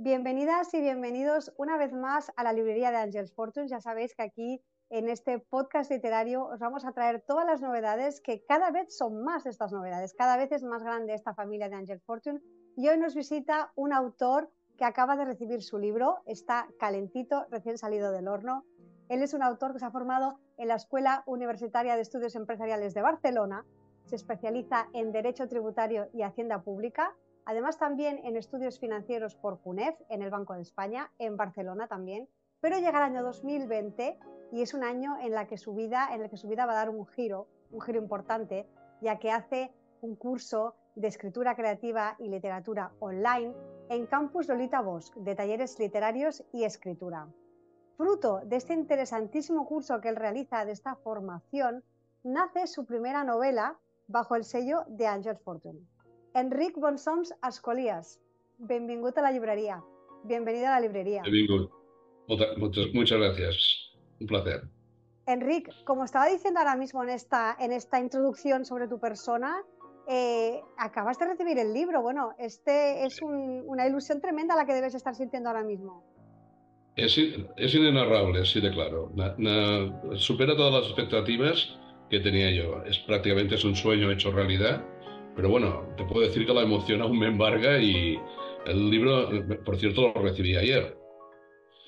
Bienvenidas y bienvenidos una vez más a la librería de Angels Fortunes. Ya sabéis que aquí en este podcast literario os vamos a traer todas las novedades, que cada vez son más estas novedades, cada vez es más grande esta familia de Angels Fortune. Y hoy nos visita un autor que acaba de recibir su libro, está calentito, recién salido del horno. Él es un autor que se ha formado en la Escuela Universitaria de Estudios Empresariales de Barcelona, se especializa en Derecho Tributario y Hacienda Pública, Además, también en estudios financieros por CUNEF, en el Banco de España, en Barcelona también. Pero llega el año 2020 y es un año en, la que su vida, en el que su vida va a dar un giro, un giro importante, ya que hace un curso de escritura creativa y literatura online en Campus Lolita Bosch, de talleres literarios y escritura. Fruto de este interesantísimo curso que él realiza, de esta formación, nace su primera novela bajo el sello de Angel Fortune. Enric Bonsoms Ascolías, bienvenido a la librería. Bienvenido a la librería. Muchas, gracias. Un placer. Enric, como estaba diciendo ahora mismo en esta, en esta introducción sobre tu persona, eh, acabas de recibir el libro. Bueno, este es una ilusión tremenda la que debes estar sintiendo ahora mismo. Es, es inenarrable, así de claro. supera todas las expectativas que tenía yo. Es prácticamente es un sueño hecho realidad pero bueno, te puedo decir que la emoción aún me embarga y el libro, por cierto, lo recibí ayer.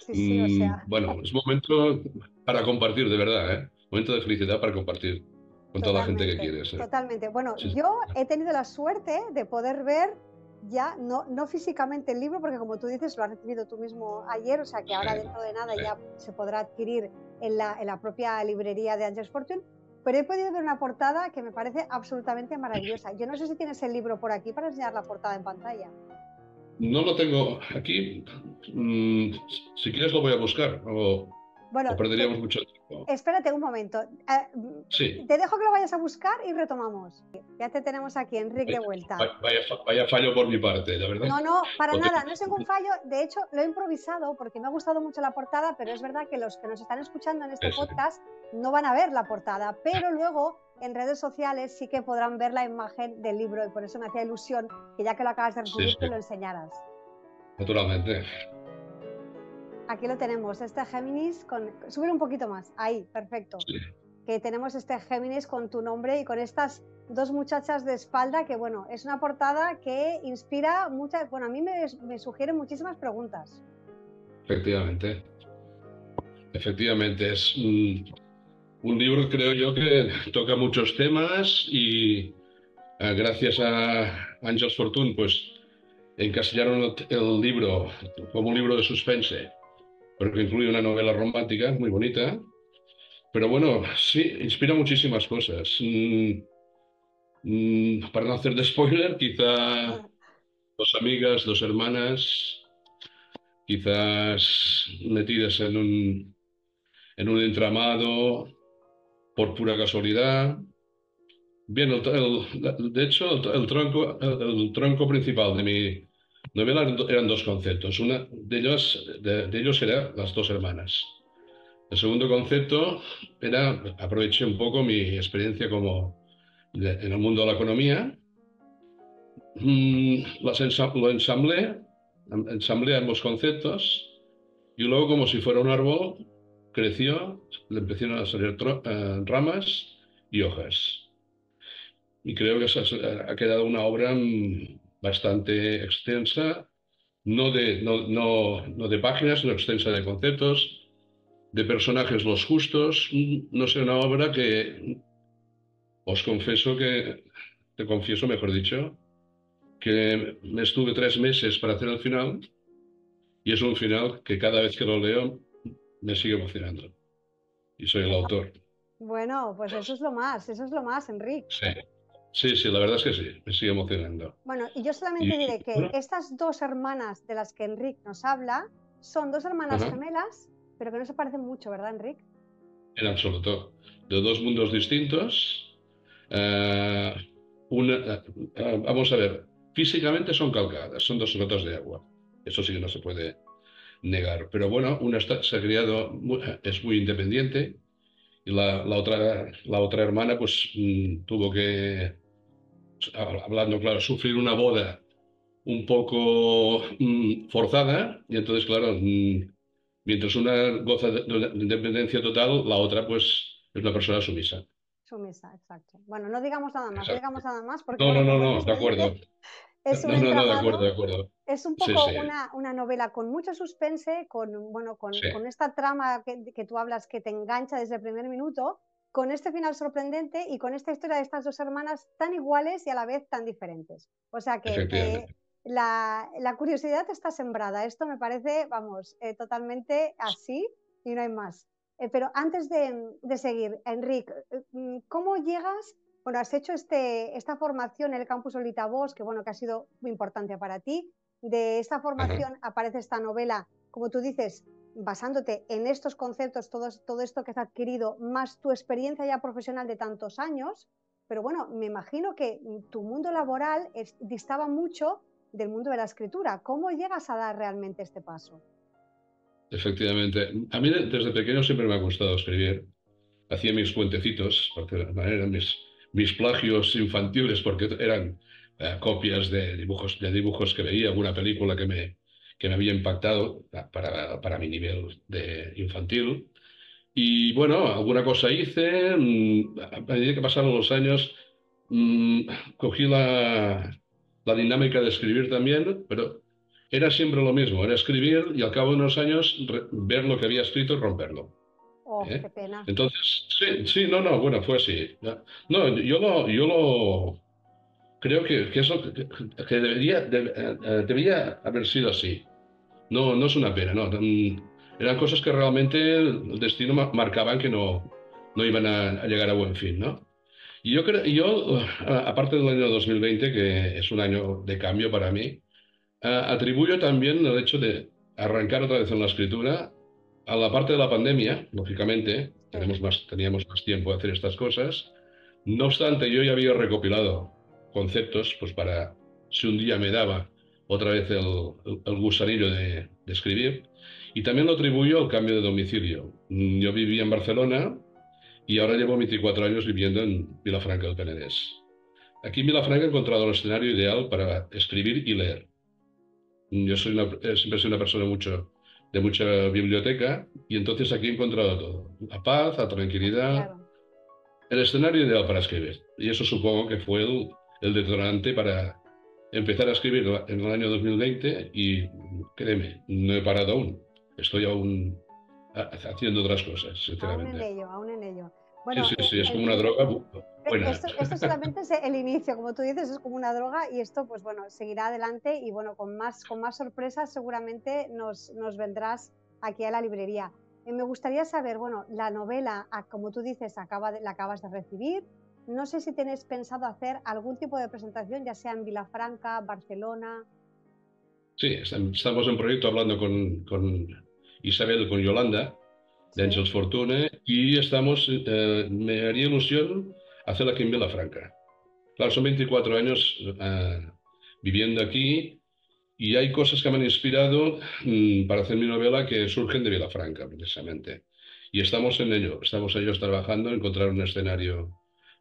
Sí, sí, o mm, sea. Bueno, es momento para compartir, de verdad, ¿eh? Momento de felicidad para compartir con toda la gente que quieres. ¿eh? Totalmente. Bueno, yo he tenido la suerte de poder ver ya, no, no físicamente el libro, porque como tú dices, lo has recibido tú mismo ayer, o sea que ahora dentro de nada ya se podrá adquirir en la, en la propia librería de Angels Fortune pero he podido ver una portada que me parece absolutamente maravillosa. Yo no sé si tienes el libro por aquí para enseñar la portada en pantalla. No lo tengo aquí. Mm, si quieres lo voy a buscar. Bueno, perderíamos mucho tiempo. Espérate un momento. Eh, sí. Te dejo que lo vayas a buscar y retomamos. Ya te tenemos aquí, Enrique, de vuelta. Vaya, fallo por mi parte, la verdad. No, no, para nada. No es ningún fallo. De hecho, lo he improvisado porque me ha gustado mucho la portada, pero es verdad que los que nos están escuchando en este podcast no van a ver la portada, pero luego en redes sociales sí que podrán ver la imagen del libro y por eso me hacía ilusión que ya que lo acabas de recibir te lo enseñaras. Naturalmente. Aquí lo tenemos, este Géminis con... Subir un poquito más, ahí, perfecto. Que tenemos este Géminis con tu nombre y con estas dos muchachas de espalda que, bueno, es una portada que inspira muchas... Bueno, a mí me, me sugiere muchísimas preguntas. Efectivamente. Efectivamente, es un libro creo yo que toca muchos temas y eh, gracias a Angels Fortune pues encasillaron el libro como un libro de suspense, porque incluye una novela romántica muy bonita. Pero bueno, sí, inspira muchísimas cosas. Mm, mm, para no hacer de spoiler, quizá dos amigas, dos hermanas, quizás metidas en un, en un entramado por pura casualidad. Bien, de hecho, el, tronco, el, tronco principal de mi novela eran dos conceptos. Una de ellos, de, ellos era las dos hermanas. El segundo concepto era, aproveché un poco mi experiencia como en el mundo de la economía, mm, las lo ensamblé, ensamblé ambos conceptos y luego como si fuera un árbol creció, le empezaron a salir eh, ramas y hojas. Y creo que ha quedado una obra mm, bastante extensa, no de, no, no, no de páginas, sino extensa de conceptos, de personajes los justos. No sé, una obra que os confieso que, te confieso, mejor dicho, que me estuve tres meses para hacer el final y es un final que cada vez que lo leo me sigue emocionando. Y soy el autor. Bueno, pues eso es lo más, eso es lo más, Enrique. Sí. Sí, sí, la verdad es que sí, me sigue emocionando. Bueno, y yo solamente diré que estas dos hermanas de las que Enrique nos habla son dos hermanas gemelas, pero que no se parecen mucho, ¿verdad, Enrique? En absoluto. De dos mundos distintos. Eh, una, eh, vamos a ver, físicamente son calcadas, son dos gotas de agua. Eso sí que no se puede negar. Pero bueno, una está, se ha criado, es muy independiente y la, la, otra, la otra hermana pues mm, tuvo que, hablando claro, sufrir una boda un poco mm, forzada y entonces, claro, mm, mientras una goza de, de independencia total, la otra pues es una persona sumisa. Sumisa, exacto. Bueno, no digamos nada más, no digamos nada más porque... No, no, no, no, de acuerdo. Es un no, no, no, de acuerdo, de acuerdo. Es un poco Sí, sí. Una, una novela con mucho suspense, con, bueno, con, Sí. con esta trama que, que tú hablas que te engancha desde el primer minuto, con este final sorprendente y con esta historia de estas dos hermanas tan iguales y a la vez tan diferentes. O sea que eh, la, la curiosidad está sembrada. Esto me parece, vamos, eh, totalmente así y no hay más. Eh, pero antes de, de seguir, Enrique, mm, ¿cómo llegas? Bueno, has hecho este, esta formación en el campus Olitavos, que bueno, que ha sido muy importante para ti. De esta formación aparece esta novela, como tú dices, basándote en estos conceptos, todo, todo esto que has adquirido, más tu experiencia ya profesional de tantos años. Pero bueno, me imagino que tu mundo laboral es- distaba mucho del mundo de la escritura. ¿Cómo llegas a dar realmente este paso? Efectivamente. A mí de- desde pequeño siempre me ha gustado escribir. Hacía mis cuentecitos, porque eran mis, mis plagios infantiles, porque eran eh, copias de dibujos, de dibujos que veía, alguna película que me, que me había impactado para, para mi nivel de infantil. Y bueno, alguna cosa hice. mm, A medida que pasaron los años, mm, cogí la, la dinámica de escribir también, pero era siempre lo mismo, era escribir y al cabo de unos años ver lo que había escrito y romperlo. Oh, ¿Eh? qué pena. Entonces, sí, sí, no, no, bueno, fue así. No, yo lo, yo lo creo que, que eso que, debería, de- eh, eh, debería haber sido así. No, no es una pena, no. Mm, Eran cosas que realmente el destino ma- marcaban que no, no iban a, a llegar a buen fin, ¿no? Y yo creo, yo, eh, aparte del año 2020, que es un año de cambio para mí, eh, atribuyo también el hecho de arrancar otra vez en la escritura a la parte de la pandemia, lógicamente, tenemos más, teníamos más tiempo de hacer estas cosas. No obstante, yo ya había recopilado conceptos, pues para si un día me daba otra vez el, el- gusanillo de, de escribir. Y también lo atribuyo al cambio de domicilio. Mm, Yo vivía en Barcelona y ahora llevo 24 años viviendo en Vilafranca del Penedès. Aquí en Vilafranca he encontrado el escenario ideal para escribir y leer. Yo soy una, eh, siempre soy una persona mucho, de mucha biblioteca y entonces aquí he encontrado todo. La paz, la tranquilidad, Claro. el escenario ideal para escribir. Y eso supongo que fue el, el detonante para empezar a escribir en el año 2020 y créeme, no he parado aún. Estoy aún ha- haciendo otras cosas, Aún en sinceramente. ello, aún en ello. Bueno, Sí, sí, sí, es como una droga bu- buena. Esto, esto solamente es el inicio, como tú dices, es como una droga y esto, pues bueno, seguirá adelante y bueno, con más, con más sorpresas seguramente nos, nos vendrás aquí a la librería. Eh, me gustaría saber, bueno, la novela, ah, como tú dices, acaba de- la acabas de recibir. No sé si tienes pensado hacer algún tipo de presentación, ya sea en Vilafranca, Barcelona. Sí, estam- estamos en proyecto hablando con, con Isabel, con Yolanda, de Sí. Angels Fortune, y estamos, eh, me haría ilusión hacerla aquí en Vilafranca. Claro, son 24 años eh, viviendo aquí y hay cosas que me han inspirado mm, para hacer mi novela que surgen de Vilafranca, precisamente. Y estamos en ello, estamos ellos trabajando en encontrar un escenario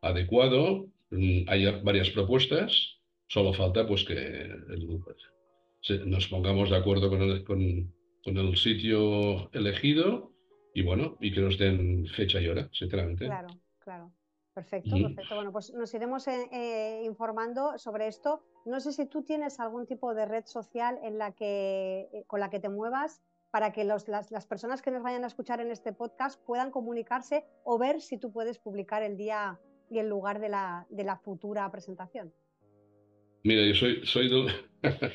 adecuado. Mm, Hay varias propuestas, solo falta pues que el- nos pongamos de acuerdo con el, con- con el sitio elegido y bueno, y que nos den fecha y hora, sinceramente. Claro, claro. Perfecto, Ujú. perfecto. Bueno, pues nos iremos eh, eh, informando sobre esto. No sé si tú tienes algún tipo de red social en la que, eh, con la que te muevas para que los- las, las personas que nos vayan a escuchar en este podcast puedan comunicarse o ver si tú puedes publicar el día y el lugar de la, de la futura presentación. Mira, yo soy, soy del,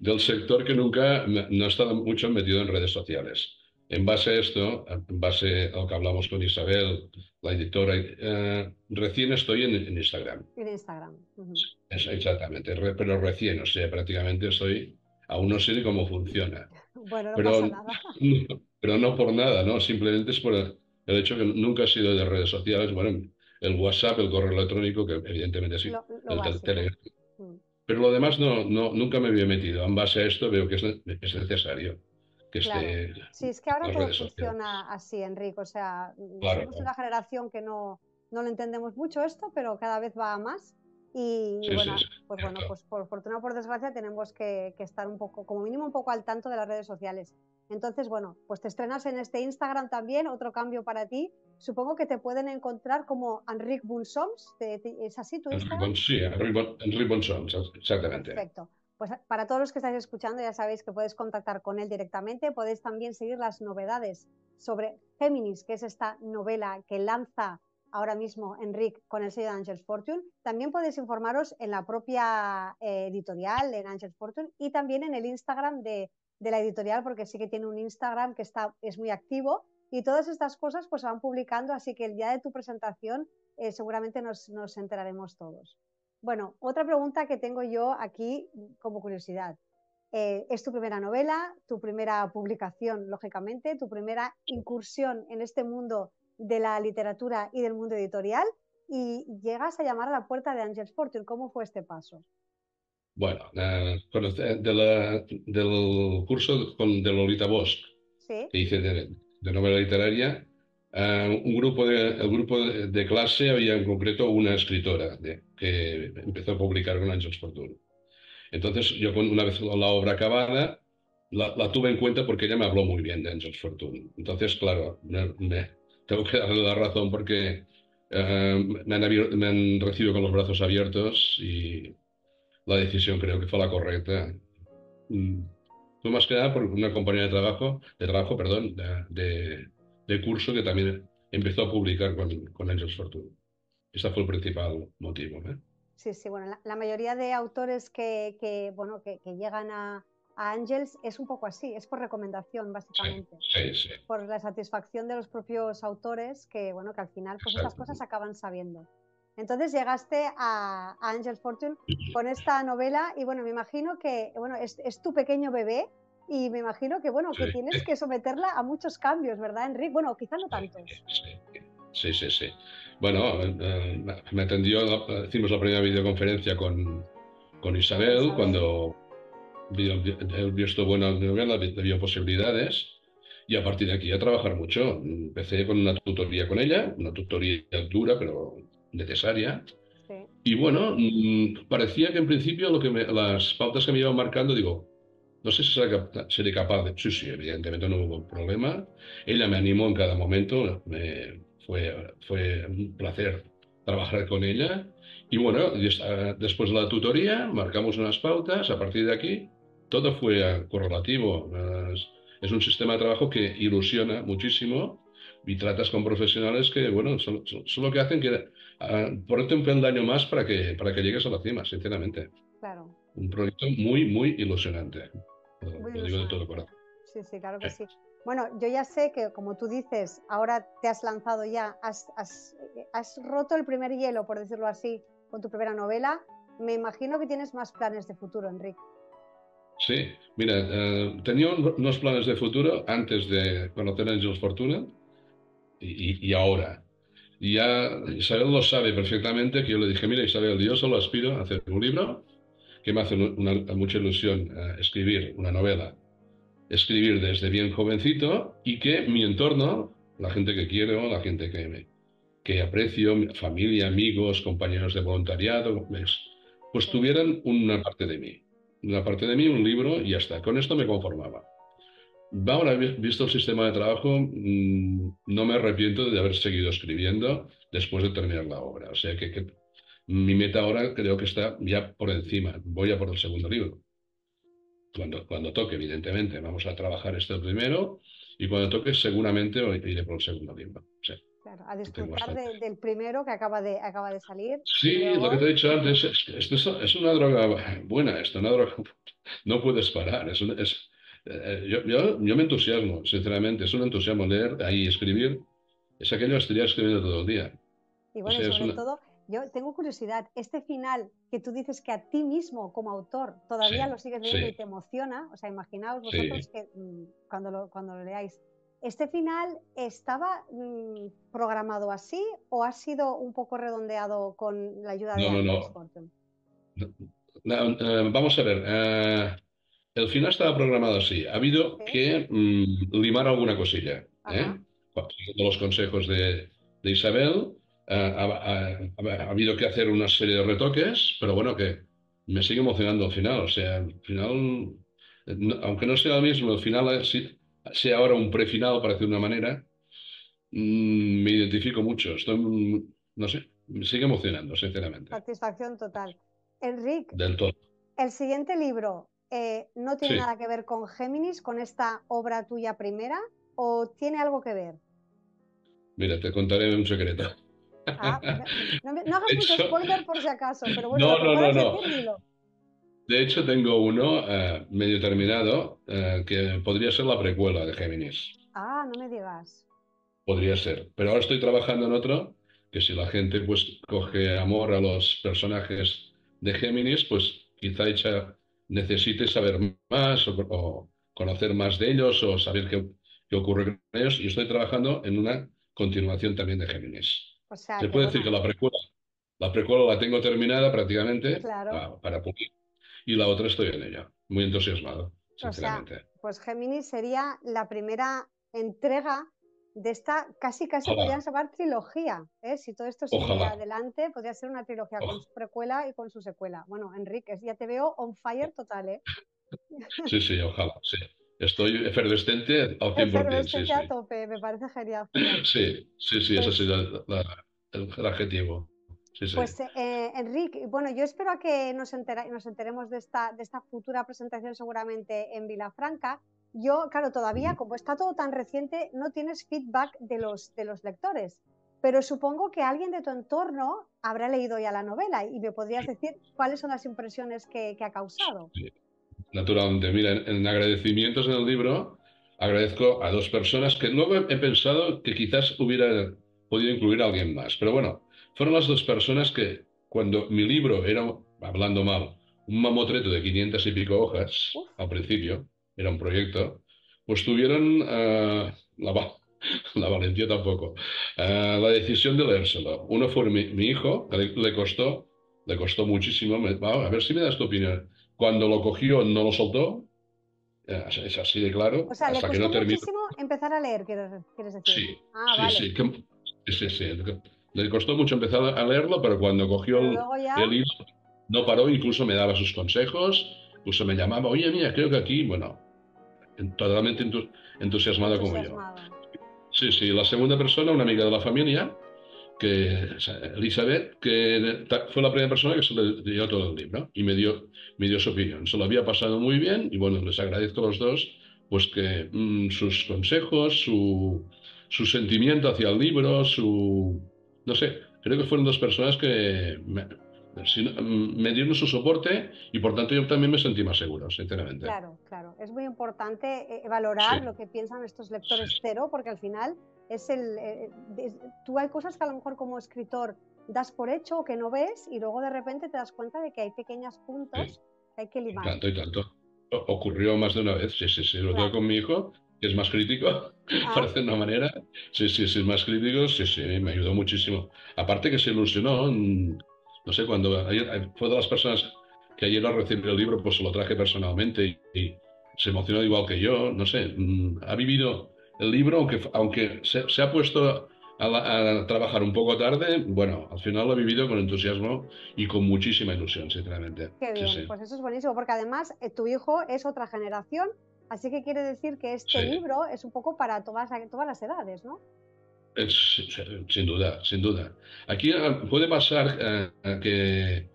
del sector que nunca no he estado mucho metido en redes sociales. En base a esto, en base a lo que hablamos con Isabel, la editora, eh, recién estoy en, en Instagram. En Instagram. Ujú. Es- exactamente, re- pero recién, o sea, prácticamente estoy, aún no sé cómo funciona. Bueno, no Pero, pasa nada. no- pero no por nada, ¿no? Simplemente es por el, el hecho que nunca he sido de redes sociales. Bueno, el WhatsApp, el correo electrónico, que evidentemente sí, Lo, lo el básico. Telegram. Mm. Pero lo demás no, no, nunca me había metido. En base a esto veo que es, es necesario que Claro. esté Sí, es que ahora todo funciona así, Enrique. O sea, Claro, somos claro. una generación que no, no lo entendemos mucho esto, pero cada vez va a más. Y, bueno, pues bueno, pues por fortuna o por desgracia tenemos que, estar un poco, como mínimo un poco al tanto de las redes sociales. Entonces, bueno, pues te estrenas en este Instagram también, otro cambio para ti. Supongo que te pueden encontrar como Enric Bunsoms, ¿es así tu Instagram? Sí, Enric Bunsoms, exactamente. Perfecto. Pues para todos los que estáis escuchando ya sabéis que podéis contactar con él directamente, podéis también seguir las novedades sobre Géminis, que es esta novela que lanza ahora mismo Enric con el sello de Angels Fortune. También podéis informaros en la propia eh, editorial, en Angels Fortune, y también en el Instagram de, la editorial, porque sí que tiene un Instagram que está, es muy activo. Y todas estas cosas pues se van publicando, así que el día de tu presentación eh, seguramente nos, enteraremos todos. Bueno, otra pregunta que tengo yo aquí como curiosidad. Eh, es tu primera novela, tu primera publicación, lógicamente, tu primera incursión en este mundo de la literatura y del mundo editorial y llegas a llamar a la puerta de Angels Fortune. ¿Cómo fue este paso? Bueno, eh, del curso con, de Lolita Bosch, que hice de, novela literaria, eh, un grupo de, el grupo de, clase había en concreto una escritora que empezó a publicar con Angels Fortune. Entonces, yo una vez la obra acabada, la, tuve en cuenta porque ella me habló muy bien de Angels Fortune. Entonces, claro, me, tengo que darle la razón porque eh, me, han recibido con los brazos abiertos y la decisión creo que fue la correcta. Fue más que nada por una compañía de trabajo, de trabajo, perdón, de, de, curso que también empezó a publicar con, con Angels Fortune. Ese fue el principal motivo. ¿eh? Sí, sí, bueno, la, mayoría de autores que, que bueno, que, que llegan a, a Angels es un poco así, es por recomendación básicamente, sí, sí, por la satisfacción de los propios autores que bueno que al final pues estas cosas acaban sabiendo. Entonces llegaste a, Angels Fortune con esta novela y bueno me imagino que bueno es, tu pequeño bebé y me imagino que bueno que tienes que someterla a muchos cambios, ¿verdad, Enrique? Bueno, quizá no tantos. Sí, sí, sí. Bueno, eh, me atendió, hicimos la primera videoconferencia con, con Isabel, cuando he visto buenas novelas, le vio posibilidades y a partir de aquí a trabajar mucho. Empecé con una tutoría con ella, una tutoría dura pero necesaria. Y bueno, mm, parecía que en principio lo que las pautas que me iban marcando, digo, no sé si seré capaz de... Sí, sí, evidentemente no hubo problema. Ella me animó en cada momento, me, fue, fue un placer trabajar con ella. Y bueno, después de la tutoría marcamos unas pautas, a partir de aquí todo fue correlativo. Es, un sistema de trabajo que ilusiona muchísimo y tratas con profesionales que, bueno, son, lo que hacen que uh, ponerte un peldaño más para que, para que llegues a la cima, sinceramente. Claro. Un proyecto muy, muy ilusionante. lo digo de todo corazón. Sí, sí, claro que sí. Bueno, yo ya sé que, como tú dices, ahora te has lanzado ya, has, has, has roto el primer hielo, por decirlo así, con tu primera novela. Me imagino que tienes más planes de futuro, Enrique. Sí, mira, eh, tenía unos planes de futuro antes de conocer a Angels Fortuna y, y, ahora. Y ya Isabel lo sabe perfectamente que yo le dije, mira Isabel, yo solo aspiro a hacer un libro, que me hace mucha ilusión eh, escribir una novela, escribir desde bien jovencito y que mi entorno, la gente que quiero, la gente que, me, que aprecio, familia, amigos, compañeros de voluntariado, pues, pues tuvieran una parte de mí una parte de mí, un libro y ya está. Con esto me conformaba. Ahora, visto el sistema de trabajo, mm, no me arrepiento de haber seguido escribiendo después de terminar la obra. O sea que, mi meta ahora creo que está ya por encima. Voy a por el segundo libro. Cuando, cuando toque, evidentemente. Vamos a trabajar este primero y cuando toque seguramente iré por el segundo libro. Sí a disfrutar del primero que acaba de, acaba de salir. Sí, lo que te he dicho antes, es, es, una droga buena, esto, una droga, no puedes parar. Es, es eh, yo, yo, yo, me entusiasmo, sinceramente, es un entusiasmo leer ahí escribir, es aquello que estaría escribiendo todo el día. Y bueno, sobre todo, yo tengo curiosidad, este final que tú dices que a ti mismo como autor todavía lo sigues leyendo y te emociona, o sea, imaginaos vosotros que mm, cuando, lo, cuando lo leáis, ¿Este final estaba mm, programado así o ha sido un poco redondeado con la ayuda de no, no, no. Eh, vamos a ver. Eh, el final estaba programado así. Ha habido que mm, limar alguna cosilla. ¿eh? los consejos de, Isabel, ha, habido que hacer una serie de retoques, pero bueno, que me sigue emocionando al final. O sea, al final, aunque no sea lo mismo, al final sea ahora un prefinal, para decir de una manera, mm, me identifico mucho. Estoy, no sé, me sigue emocionando, sinceramente. Satisfacción total. Enrique, Del todo. el siguiente libro eh, no tiene nada que ver con Géminis, con esta obra tuya primera, o tiene algo que ver? Mira, te contaré un secreto. Ah, no, hagas mucho spoiler por si acaso, pero bueno, no, no, no, no. De hecho, tengo uno eh, medio terminado eh, que podría ser la precuela de Géminis. Ah, no me digas. Podría ser. Pero ahora estoy trabajando en otro que si la gente pues coge amor a los personajes de Géminis, pues quizá ella necesite saber más o, conocer más de ellos o saber qué, qué ocurre con ellos. Y estoy trabajando en una continuación también de Géminis. Se puede decir que la precuela, la precuela la tengo terminada prácticamente para, pulir y la otra estoy en ella, muy entusiasmado, sinceramente. pues Géminis sería la primera entrega de esta casi casi podrían llamar trilogía. ¿eh? Si todo esto sigue adelante, podría ser una trilogía con su precuela y con su secuela. Bueno, Enrique, ya te veo on fire total, ¿eh? Sí, sí, ojalá, sí. Estoy efervescente al 100%. Efervescente a tope, me parece genial. Sí, sí, sí, ese sería el, adjetivo. Pues, eh, Enrique, bueno, yo espero a que nos, nos enteremos de esta, de esta futura presentación seguramente en Vilafranca. Yo, claro, todavía, como está todo tan reciente, no tienes feedback de los, de los lectores, pero supongo que alguien de tu entorno habrá leído ya la novela y me podrías decir cuáles son las impresiones que, ha causado. Naturalmente, mira, en, agradecimientos en el libro agradezco a dos personas que luego he pensado que quizás hubiera podido incluir a alguien más, pero bueno, fueron las dos personas que cuando mi libro era, hablando mal, un mamotreto de 500 y pico hojas al principio, era un proyecto, pues tuvieron uh, la, la, valentía tampoco, uh, la decisión de leérselo. Uno fue mi, mi hijo, que le, costó, le costó muchísimo, me, a ver si me das tu opinión. Cuando lo cogió no lo soltó, eh, es así de claro. O sea, hasta le costó que no terminó. muchísimo empezar a leer, quieres, decir. Sí, ah, vale. sí, sí, sí, Le costó mucho empezar a leerlo, pero cuando cogió el, libro no paró, incluso me daba sus consejos, incluso me llamaba, oye, mira, creo que aquí, bueno, totalmente entusiasmada como yo. Sí, sí, la segunda persona, una amiga de la familia, que Elizabeth, que fue la primera persona que se le dio todo el libro y me dio, me dio su opinión. Se lo había pasado muy bien y bueno, les agradezco a los dos pues que mm, sus consejos, su, su sentimiento hacia el libro, su... no sé, creo que fueron dos personas que me, me dieron su soporte y por tanto yo también me sentí más seguro, sinceramente. Claro, claro. Es muy importante eh, valorar lo que piensan estos lectores cero porque al final es el, eh, tú hay cosas que a lo mejor como escritor das por hecho o que no ves y luego de repente te das cuenta de que hay pequeños puntos que hay que limar. Tanto y tanto. Ocurrió más de una vez, sí, sí, sí. Lo tengo con mi hijo, que es más crítico, ah. parece una manera. Sí, sí, sí, más crítico, sí, sí, me ayudó muchísimo. Aparte que se ilusionó, no sé, cuando fue de las personas que ayer al recibir el libro, pues se lo traje personalmente y se emocionó igual que yo, no sé, mm, ha vivido el libro, aunque, aunque se, ha puesto a, trabajar un poco tarde, bueno, al final lo he vivido con entusiasmo y con muchísima ilusión, sinceramente. Qué bien, pues eso es buenísimo, porque además eh, tu hijo es otra generación, así que quiere decir que este libro es un poco para todas, todas las edades, ¿no? Sin duda, sin duda. Aquí eh, puede pasar eh, que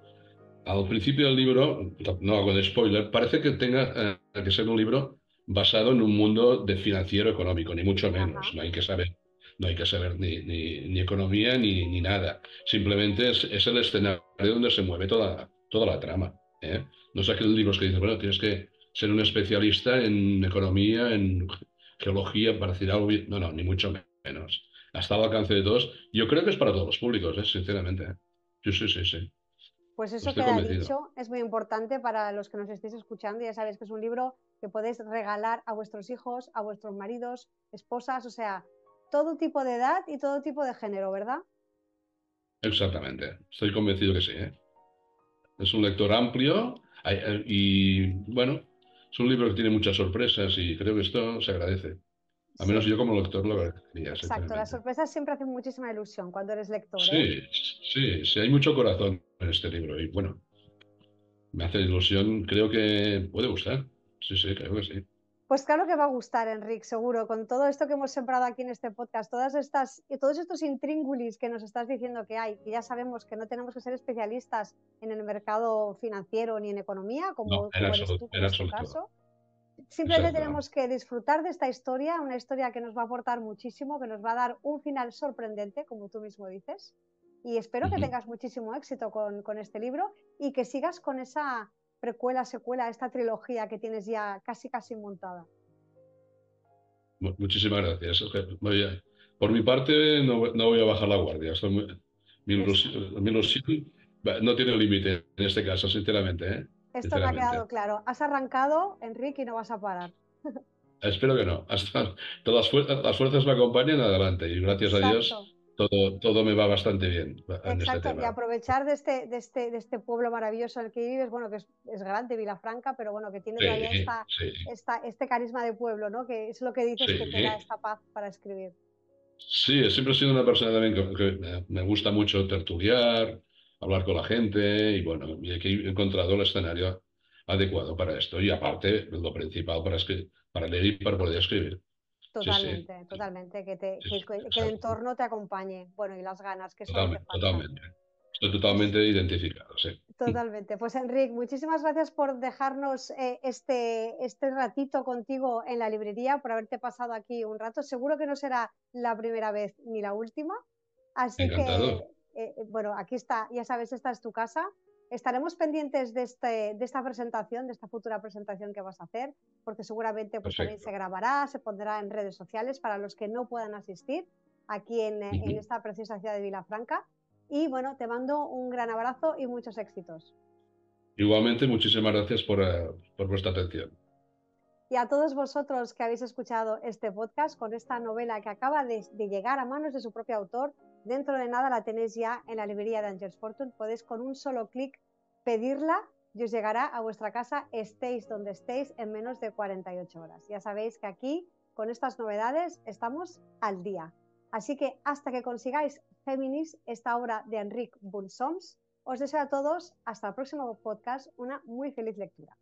al principio del libro, no hago de spoiler, parece que tenga que ser un libro basado en un mundo de financiero económico, ni mucho menos. No hay que saber, no hay que saber ni, ni, economía ni, ni, nada. Simplemente es, es, el escenario donde se mueve toda, toda la trama. ¿eh? No sé aquellos libros que dicen, bueno, tienes que ser un especialista en economía, en geología, para decir algo. No, no, ni mucho menos. Hasta al alcance de todos. Yo creo que es para todos los públicos, ¿eh? sinceramente. ¿eh? Sí, sí, sí, sí. Pues eso que ha dicho es muy importante para los que nos estéis escuchando. Ya sabéis que es un libro que podéis regalar a vuestros hijos, a vuestros maridos, esposas, o sea, todo tipo de edad y todo tipo de género, ¿verdad? Exactamente, estoy convencido que sí. ¿eh? Es un lector amplio y, bueno, es un libro que tiene muchas sorpresas y creo que esto se agradece. Al menos yo como lector lo agradecería. Exacto, las sorpresas siempre hacen muchísima ilusión cuando eres lector. Sí, ¿eh? sí, sí, hay mucho corazón en este libro y bueno, me hace ilusión, creo que puede gustar. Sí, sí, creo que sí. Pues claro que va a gustar, Enrique, seguro, con todo esto que hemos sembrado aquí en este podcast, todas estas, y todos estos intríngulis que nos estás diciendo que hay, que ya sabemos que no tenemos que ser especialistas en el mercado financiero ni en economía, como, no, en eres tú en, este caso. Simplemente tenemos que disfrutar de esta historia, una historia que nos va a aportar muchísimo, que nos va a dar un final sorprendente, como tú mismo dices. Y espero que tengas muchísimo éxito con, con este libro y que sigas con esa precuela, secuela, esta trilogía que tienes ya casi casi montada. Muchísimas gracias. por mi parte, no, voy a bajar la guardia. mi, ilusión, no tiene límite en este caso, sinceramente. ¿eh? Esto me ha quedado claro. Has arrancado, Enrique, y no vas a parar. Espero que no. Hasta todas las fuerzas, me acompañen adelante y gracias a Dios todo, todo me va bastante bien. En este tema. y aprovechar de este, de, este, de este pueblo maravilloso en el que vives, bueno, que es, es grande, Vilafranca, pero bueno, que tiene esta, esta, este carisma de pueblo, ¿no? Que es lo que dices que te da esta paz para escribir. Sí, siempre he sido una persona también que, me gusta mucho tertuliar, hablar con la gente y bueno, y aquí he encontrado el escenario adecuado para esto y aparte lo principal para, para leer y para poder escribir. Totalmente, totalmente, que, te, que, el entorno te acompañe, bueno, y las ganas que son. Totalmente, Estoy totalmente identificado, sí. Totalmente. Pues Enrique, muchísimas gracias por dejarnos eh, este, este ratito contigo en la librería, por haberte pasado aquí un rato. Seguro que no será la primera vez ni la última. Así que, eh, eh, bueno, aquí está, ya sabes, esta es tu casa estaremos pendientes de, este, de esta presentación, de esta futura presentación que vas a hacer, porque seguramente pues, también se grabará, se pondrá en redes sociales para los que no puedan asistir aquí en, en esta preciosa ciudad de Vilafranca. Y bueno, te mando un gran abrazo y muchos éxitos. Igualmente, muchísimas gracias por, uh, por vuestra atención. Y a todos vosotros que habéis escuchado este podcast con esta novela que acaba de, llegar a manos de su propio autor, Dentro de nada la tenéis ya en la librería de Angels Fortune. Podéis con un solo clic pedirla y os llegará a vuestra casa, estéis donde estéis, en menos de 48 horas. Ya sabéis que aquí, con estas novedades, estamos al día. Así que hasta que consigáis Féminis, esta obra de Enric Bunsoms, os deseo a todos, hasta el próximo podcast, una muy feliz lectura.